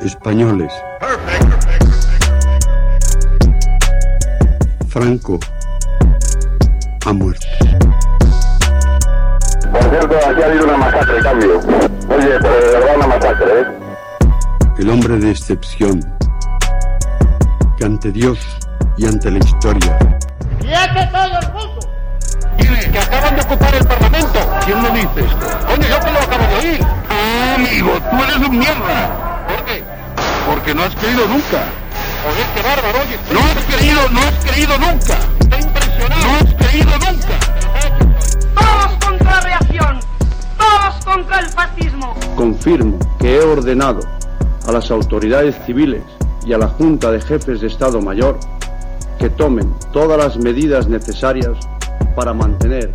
Españoles. Franco ha muerto. Por cierto, aquí ha habido una masacre, cambio. Oye, pero de verdad una masacre, ¿eh? El hombre de excepción, que ante Dios y ante la historia ¡Quiete todo el mundo! Que acaban de ocupar el Parlamento. ¿Quién lo dice? Coño, yo te lo acabo de oír. Ah, amigo, tú eres un mierda. Porque no has creído nunca. Joder, qué bárbaro, oye. No has creído, no has creído nunca. Estoy impresionado. No has creído nunca. Todos contra la reacción. Todos contra el fascismo. Confirmo que he ordenado a las autoridades civiles y a la Junta de Jefes de Estado Mayor que tomen todas las medidas necesarias para mantener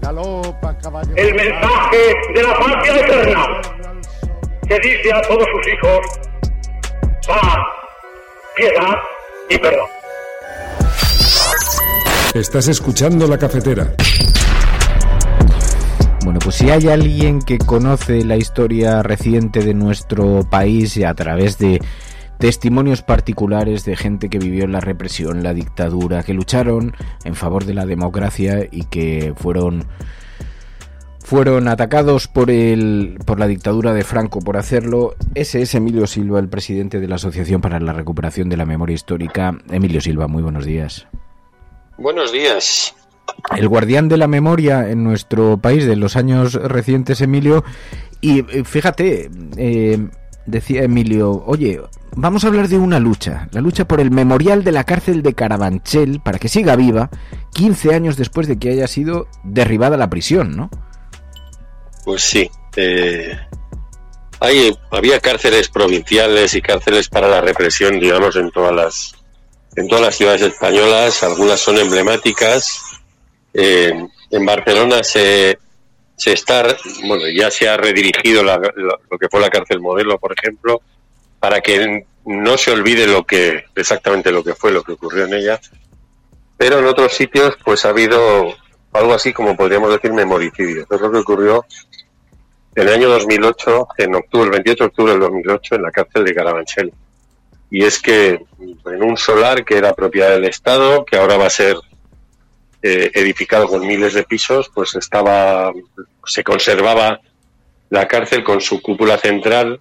galopa caballo. El mensaje de la patria eterna que dice a todos sus hijos paz, piedad y perdón. Estás escuchando la cafetera. Bueno, pues si hay alguien que conoce la historia reciente de nuestro país y a través de testimonios particulares de gente que vivió la represión, la dictadura, que lucharon en favor de la democracia y que fueron fueron atacados por el por la dictadura de Franco por hacerlo. Ese es Emilio Silva, el presidente de la Asociación para la Recuperación de la Memoria Histórica. Emilio Silva, muy buenos días. Buenos días. el guardián de la memoria en nuestro país de los años recientes, Emilio. Y eh, fíjate, eh, decía Emilio, oye, vamos a hablar de una lucha, la lucha por el memorial de la cárcel de Carabanchel para que siga viva 15 años después de que haya sido derribada la prisión, ¿no? Pues sí. eh, hay, había cárceles provinciales y cárceles para la represión, digamos, en todas las en todas las ciudades españolas. Algunas son emblemáticas. Eh, en Barcelona se, se está, bueno, ya se ha redirigido la- lo, lo que fue la cárcel modelo, por ejemplo, para que no se olvide lo que exactamente lo que fue, lo que ocurrió en ella. Pero en otros sitios, pues ha habido algo así como podríamos decir memoricidio. Es lo que ocurrió en el año 2008, en octubre, el 28 de octubre del 2008, en la cárcel de Carabanchel. Y es que en un solar que era propiedad del Estado, que ahora va a ser eh, edificado con miles de pisos, pues estaba, se conservaba la cárcel con su cúpula central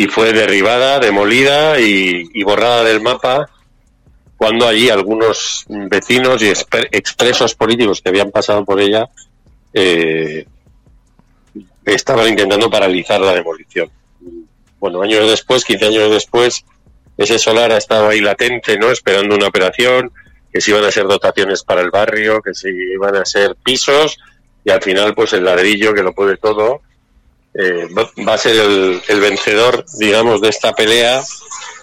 y fue derribada, demolida y, borrada del mapa cuando allí algunos vecinos y expresos políticos que habían pasado por ella eh, estaban intentando paralizar la demolición. Bueno, años después, 15 años después, ese solar ha estado ahí latente, ¿no? Esperando una operación, que si iban a ser dotaciones para el barrio, que si iban a ser pisos, y al final, pues el ladrillo que lo puede todo, eh, va, a ser el, vencedor, digamos, de esta pelea,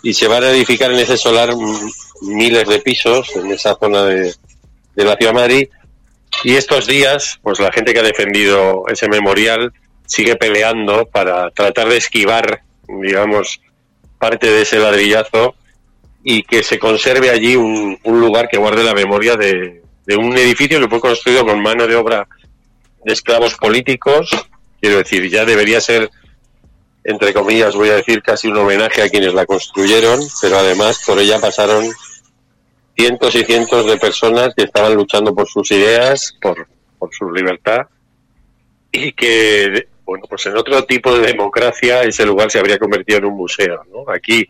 y se van a edificar en ese solar miles de pisos, en esa zona de, de la ciudad de Madrid, y estos días, pues la gente que ha defendido ese memorial sigue peleando para tratar de esquivar, digamos, parte de ese ladrillazo y que se conserve allí un, un lugar que guarde la memoria de un edificio que fue construido con mano de obra de esclavos políticos. Quiero decir, ya debería ser, entre comillas, voy a decir, casi un homenaje a quienes la construyeron, pero además por ella pasaron cientos y cientos de personas que estaban luchando por sus ideas, por, por su libertad, y que, bueno, pues en otro tipo de democracia ese lugar se habría convertido en un museo, ¿no? Aquí,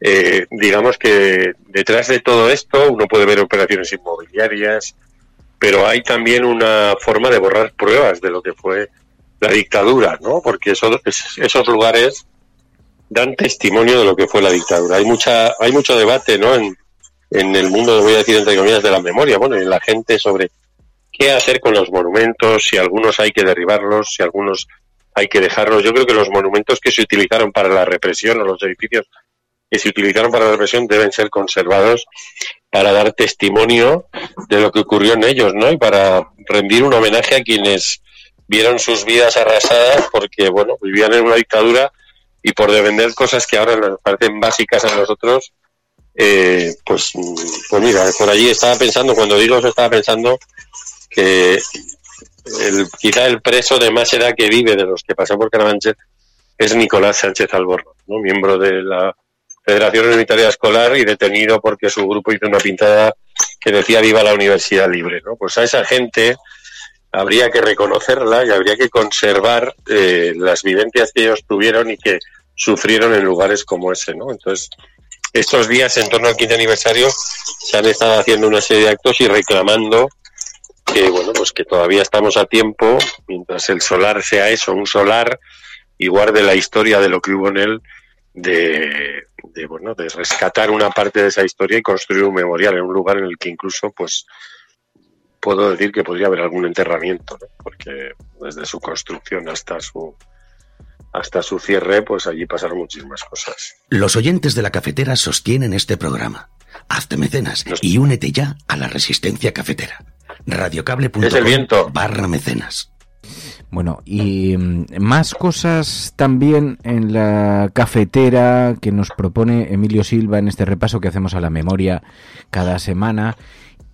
eh, digamos que detrás de todo esto uno puede ver operaciones inmobiliarias, pero hay también una forma de borrar pruebas de lo que fue la dictadura, ¿no? Porque eso- es- esos lugares dan testimonio de lo que fue la dictadura. Hay mucha, hay mucho debate, ¿no? En, en el mundo, voy a decir entre comillas, de la memoria, bueno, en la gente sobre qué hacer con los monumentos, si algunos hay que derribarlos, si algunos hay que dejarlos. Yo creo que los monumentos que se utilizaron para la represión o los edificios que se utilizaron para la represión deben ser conservados para dar testimonio de lo que ocurrió en ellos, ¿no? Y para rendir un homenaje a quienes vieron sus vidas arrasadas porque, bueno, vivían en una dictadura y por defender cosas que ahora nos parecen básicas a nosotros, eh, pues, pues mira, por allí estaba pensando, cuando digo eso, estaba pensando que el, quizá el preso de más edad que vive de los que pasan por Carabanchel es Nicolás Sánchez Alborno, ¿no? miembro de la Federación Unitaria Escolar y detenido porque su grupo hizo una pintada que decía viva la universidad libre. ¿no? Pues a esa gente habría que reconocerla y habría que conservar eh, las vivencias que ellos tuvieron y que sufrieron en lugares como ese. ¿no? Entonces, estos días en torno al quinto aniversario se han estado haciendo una serie de actos y reclamando que bueno pues que todavía estamos a tiempo mientras el solar sea eso un solar y guarde la historia de lo que hubo en él de, bueno de rescatar una parte de esa historia y construir un memorial en un lugar en el que incluso pues puedo decir que podría haber algún enterramiento porque desde su construcción hasta su hasta su cierre pues allí pasaron muchísimas cosas. Los oyentes de la cafetera sostienen este programa. Hazte mecenas y únete ya a la resistencia cafetera. Radiocable.com es el viento. barra mecenas. Bueno, y mm, más cosas también en la cafetera que nos propone Emilio Silva en este repaso que hacemos a la memoria cada semana.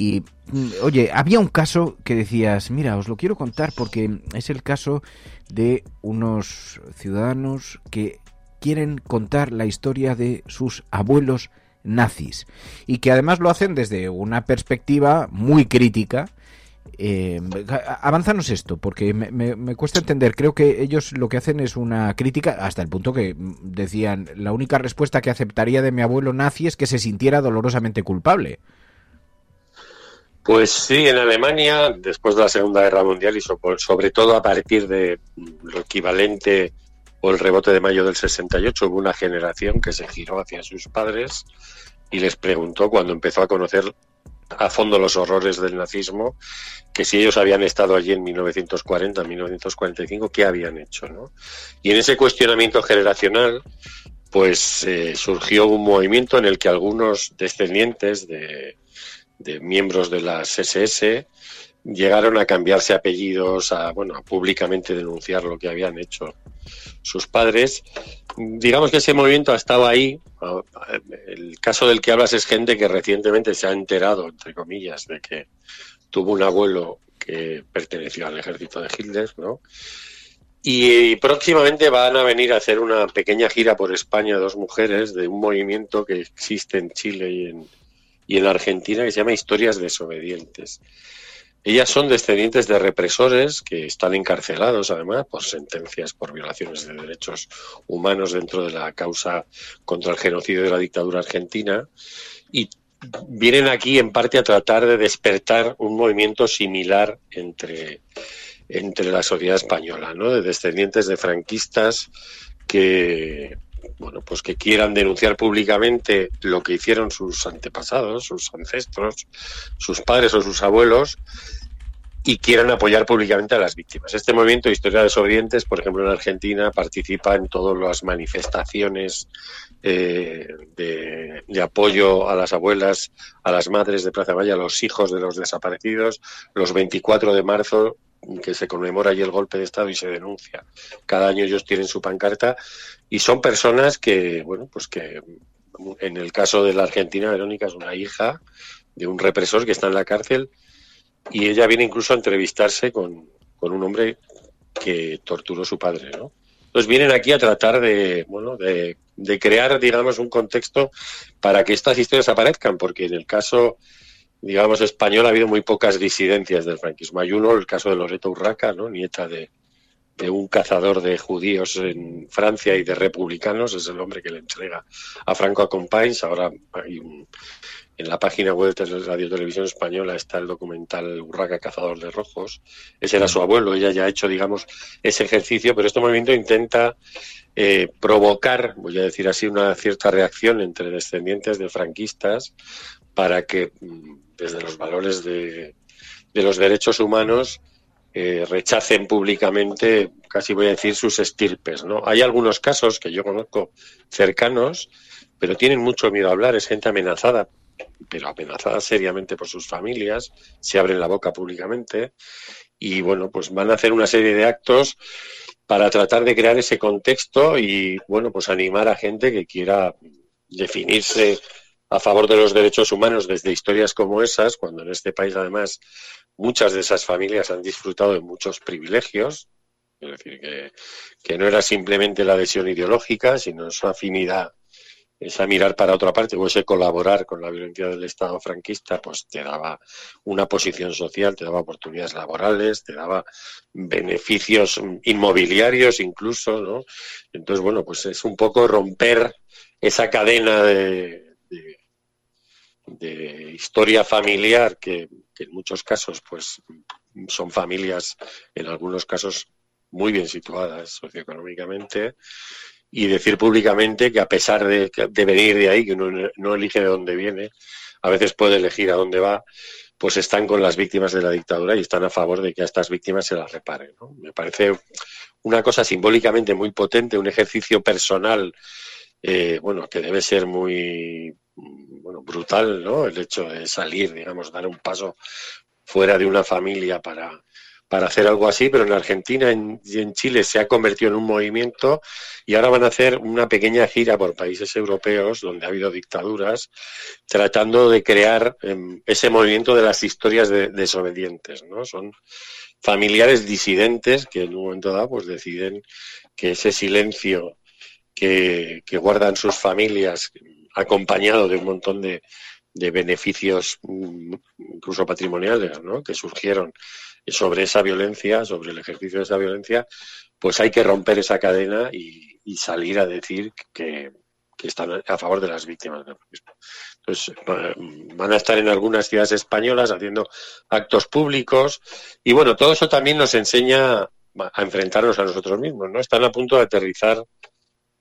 Y, mm, oye, había un caso que decías, mira, os lo quiero contar porque es el caso de unos ciudadanos que quieren contar la historia de sus abuelos nazis y que además lo hacen desde una perspectiva muy crítica eh, avanzanos esto, porque me, cuesta entender. Creo que ellos lo que hacen es una crítica, hasta el punto que decían, la única respuesta que aceptaría de mi abuelo nazi es que se sintiera dolorosamente culpable. Pues sí, en Alemania, después de la Segunda Guerra Mundial y sobre todo a partir de lo equivalente o el rebote de mayo del 68, hubo una generación que se giró hacia sus padres y les preguntó cuando empezó a conocer a fondo los horrores del nazismo, que si ellos habían estado allí en 1940, 1945, ¿qué habían hecho? ¿no? Y en ese cuestionamiento generacional, pues eh, surgió un movimiento en el que algunos descendientes de, de miembros de las SS llegaron a cambiarse apellidos, a bueno, a públicamente denunciar lo que habían hecho sus padres. Digamos que ese movimiento ha estado ahí. El caso del que hablas es gente que recientemente se ha enterado, entre comillas, de que tuvo un abuelo que perteneció al ejército de Hitler, ¿no? Y próximamente van a venir a hacer una pequeña gira por España dos mujeres de un movimiento que existe en Chile y en, y en Argentina que se llama Historias Desobedientes. Ellas son descendientes de represores que están encarcelados, además, por sentencias por violaciones de derechos humanos dentro de la causa contra el genocidio de la dictadura argentina y vienen aquí en parte a tratar de despertar un movimiento similar entre, entre la sociedad española, ¿no? de descendientes de franquistas que bueno, pues que quieran denunciar públicamente lo que hicieron sus antepasados, sus ancestros, sus padres o sus abuelos y quieran apoyar públicamente a las víctimas. Este movimiento de Historia de Desobedientes, por ejemplo, en Argentina, participa en todas las manifestaciones eh, de, apoyo a las abuelas, a las madres de Plaza Valle, a los hijos de los desaparecidos. Los 24 de marzo que se conmemora allí el golpe de Estado y se denuncia. Cada año ellos tienen su pancarta y son personas que, bueno, pues que en el caso de la Argentina, Verónica es una hija de un represor que está en la cárcel y ella viene incluso a entrevistarse con, con un hombre que torturó a su padre, ¿no? Entonces vienen aquí a tratar de, bueno, de, de crear, digamos, un contexto para que estas historias aparezcan, porque en el caso digamos, español ha habido muy pocas disidencias del franquismo. Hay uno, el caso de Loreto Urraca, nieta de, de un cazador de judíos en Francia y de republicanos, es el hombre que le entrega a Franco a Companys. Ahora hay un, en la página web de Radio Televisión Española está el documental Urraca Cazador de Rojos. Ese era su abuelo, ella ya ha hecho, digamos, ese ejercicio, pero este movimiento intenta eh, provocar, voy a decir así, una cierta reacción entre descendientes de franquistas para que mm, desde los valores de, de los derechos humanos eh, rechacen públicamente, casi voy a decir, sus estirpes. ¿no? Hay algunos casos que yo conozco cercanos, pero tienen mucho miedo a hablar, es gente amenazada, pero amenazada seriamente por sus familias, se abren la boca públicamente y bueno, pues van a hacer una serie de actos para tratar de crear ese contexto y bueno, pues animar a gente que quiera definirse a favor de los derechos humanos desde historias como esas, cuando en este país además muchas de esas familias han disfrutado de muchos privilegios, es decir, que, que no era simplemente la adhesión ideológica, sino su afinidad esa mirar para otra parte o ese colaborar con la violencia del Estado franquista, pues te daba una posición social, te daba oportunidades laborales, te daba beneficios inmobiliarios incluso, ¿no? Entonces, bueno, pues es un poco romper esa cadena de, historia familiar que, que en muchos casos, pues son familias, en algunos casos, muy bien situadas socioeconómicamente y decir públicamente que a pesar de, de, venir de ahí, que uno no elige de dónde viene, a veces puede elegir a dónde va, pues están con las víctimas de la dictadura y están a favor de que a estas víctimas se las reparen. ¿no? Me parece una cosa simbólicamente muy potente, un ejercicio personal, eh, bueno, que debe ser muy bueno, brutal, ¿no? El hecho de salir, digamos, dar un paso fuera de una familia para, para hacer algo así, pero en Argentina y en Chile se ha convertido en un movimiento y ahora van a hacer una pequeña gira por países europeos donde ha habido dictaduras, tratando de crear eh, ese movimiento de las historias de, desobedientes, ¿no? Son familiares disidentes que en un momento dado pues deciden que ese silencio que guardan sus familias acompañado de un montón de, de beneficios mm, incluso patrimoniales que surgieron sobre esa violencia, sobre el ejercicio de esa violencia, pues hay que romper esa cadena y, salir a decir que, están a favor de las víctimas del fascismo. Entonces, van a estar en algunas ciudades españolas haciendo actos públicos y bueno, todo eso también nos enseña a enfrentarnos a nosotros mismos, ¿no? Están a punto de aterrizar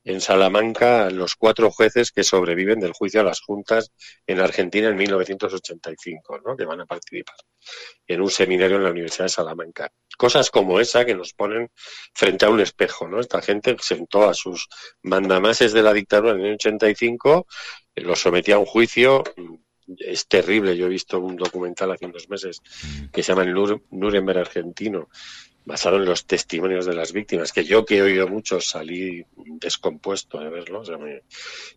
en Salamanca los cuatro jueces que sobreviven del juicio a las juntas en Argentina en 1985, ¿no? que van a participar en un seminario en la Universidad de Salamanca. Cosas como esa que nos ponen frente a un espejo. ¿no? Esta gente sentó a sus mandamases de la dictadura en el 85, eh, los sometía a un juicio es terrible. Yo he visto un documental hace unos meses que se llama el Nuremberg argentino, basado en los testimonios de las víctimas, que yo que he oído mucho salí descompuesto de verlo.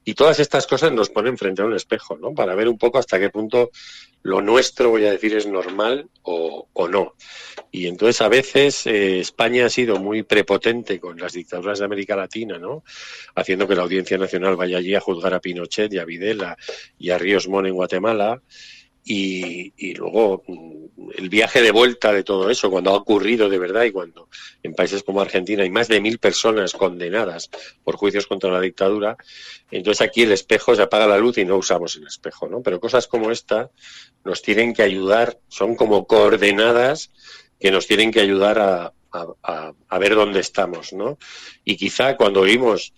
Y todas estas cosas nos ponen frente a un espejo, ¿no? Para ver un poco hasta qué punto lo nuestro, voy a decir, es normal o, o no. Y entonces a veces eh, España ha sido muy prepotente con las dictaduras de América Latina, ¿no? Haciendo que la Audiencia Nacional vaya allí a juzgar a Pinochet y a Videla y a Ríos Mon en Guatemala y, luego mm, el viaje de vuelta de todo eso, cuando ha ocurrido de verdad y cuando en países como Argentina hay más de mil personas condenadas por juicios contra la dictadura, entonces aquí el espejo se apaga la luz y no usamos el espejo, ¿no? Pero cosas como esta nos tienen que ayudar, son como coordenadas que nos tienen que ayudar a, a ver dónde estamos, ¿no? Y quizá cuando oímos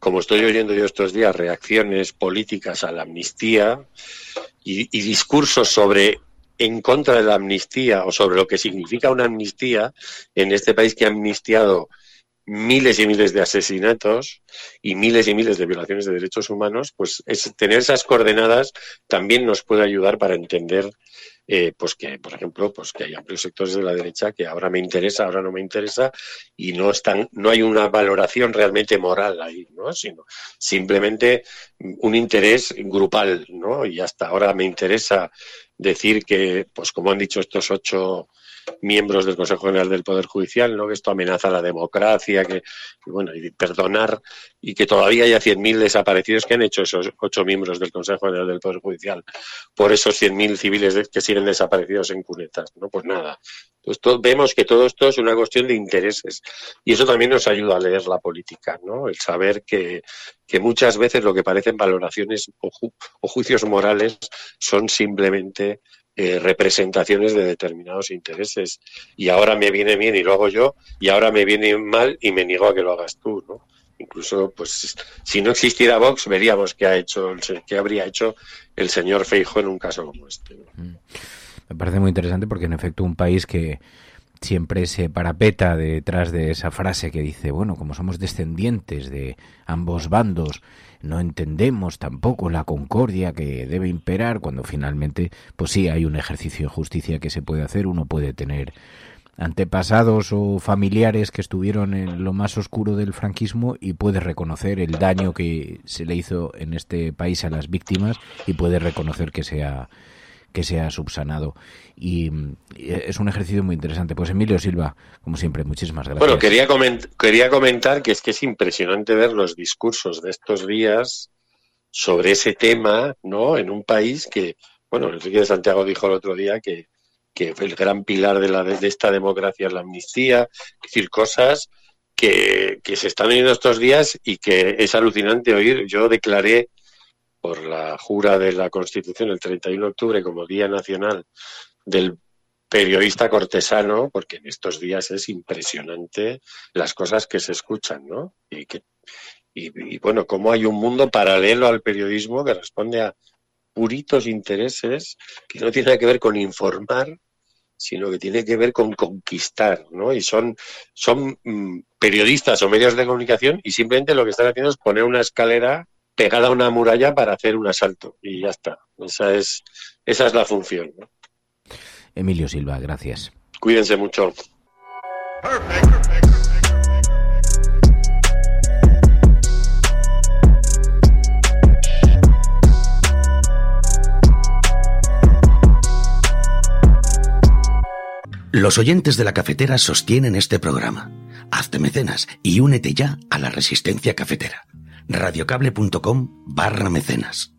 como estoy oyendo yo estos días, reacciones políticas a la amnistía y, discursos sobre en contra de la amnistía o sobre lo que significa una amnistía en este país que ha amnistiado miles y miles de asesinatos y miles y miles de violaciones de derechos humanos, pues es, tener esas coordenadas también nos puede ayudar para entender eh, pues que, por ejemplo, pues que hay amplios sectores de la derecha que ahora me interesa, ahora no me interesa, y no están, no hay una valoración realmente moral ahí, ¿no? Sino simplemente un interés grupal, ¿no? Y hasta ahora me interesa decir que, pues como han dicho estos ocho miembros del Consejo General del Poder Judicial, ¿no? que esto amenaza la democracia, que, bueno, y perdonar, y que todavía haya 100.000 desaparecidos que han hecho esos ocho miembros del Consejo General del Poder Judicial por esos 100.000 civiles que siguen desaparecidos en cunetas. ¿no? Pues nada. Pues vemos que todo esto es una cuestión de intereses y eso también nos ayuda a leer la política, ¿no? El saber que, que muchas veces lo que parecen valoraciones o juicios morales son simplemente eh, representaciones de determinados intereses. Y ahora me viene bien y lo hago yo, y ahora me viene mal y me niego a que lo hagas tú, ¿no? Incluso, pues, si no existiera Vox, veríamos qué ha hecho, qué habría hecho el señor Feijo en un caso como este. Mm. Me parece muy interesante porque, en efecto, un país que siempre se parapeta detrás de esa frase que dice, bueno, como somos descendientes de ambos bandos, no entendemos tampoco la concordia que debe imperar cuando finalmente, pues sí, hay un ejercicio de justicia que se puede hacer, uno puede tener antepasados o familiares que estuvieron en lo más oscuro del franquismo y puede reconocer el daño que se le hizo en este país a las víctimas y puede reconocer que sea que sea subsanado. Y, es un ejercicio muy interesante. Pues Emilio Silva, como siempre, muchísimas gracias. Bueno, quería, quería comentar que es que es impresionante ver los discursos de estos días sobre ese tema, ¿no? En un país que, bueno, Enrique de Santiago dijo el otro día que, que el gran pilar de, la, de esta democracia es la amnistía, decir, cosas que, que se están viendo estos días y que es alucinante oír. Yo declaré por la jura de la Constitución el 31 de octubre como Día Nacional del periodista cortesano, porque en estos días es impresionante las cosas que se escuchan, ¿no? Y, que, y, bueno, cómo hay un mundo paralelo al periodismo que responde a puritos intereses que no tiene que ver con informar, sino que tiene que ver con conquistar, ¿no? Y son, son mm, periodistas o medios de comunicación y simplemente lo que están haciendo es poner una escalera pegada a una muralla para hacer un asalto y ya está. Esa es, esa es la función. Emilio Silva, gracias. Cuídense mucho. Los oyentes de la cafetera sostienen este programa. Hazte mecenas y únete ya a la resistencia cafetera radiocable.com barra mecenas.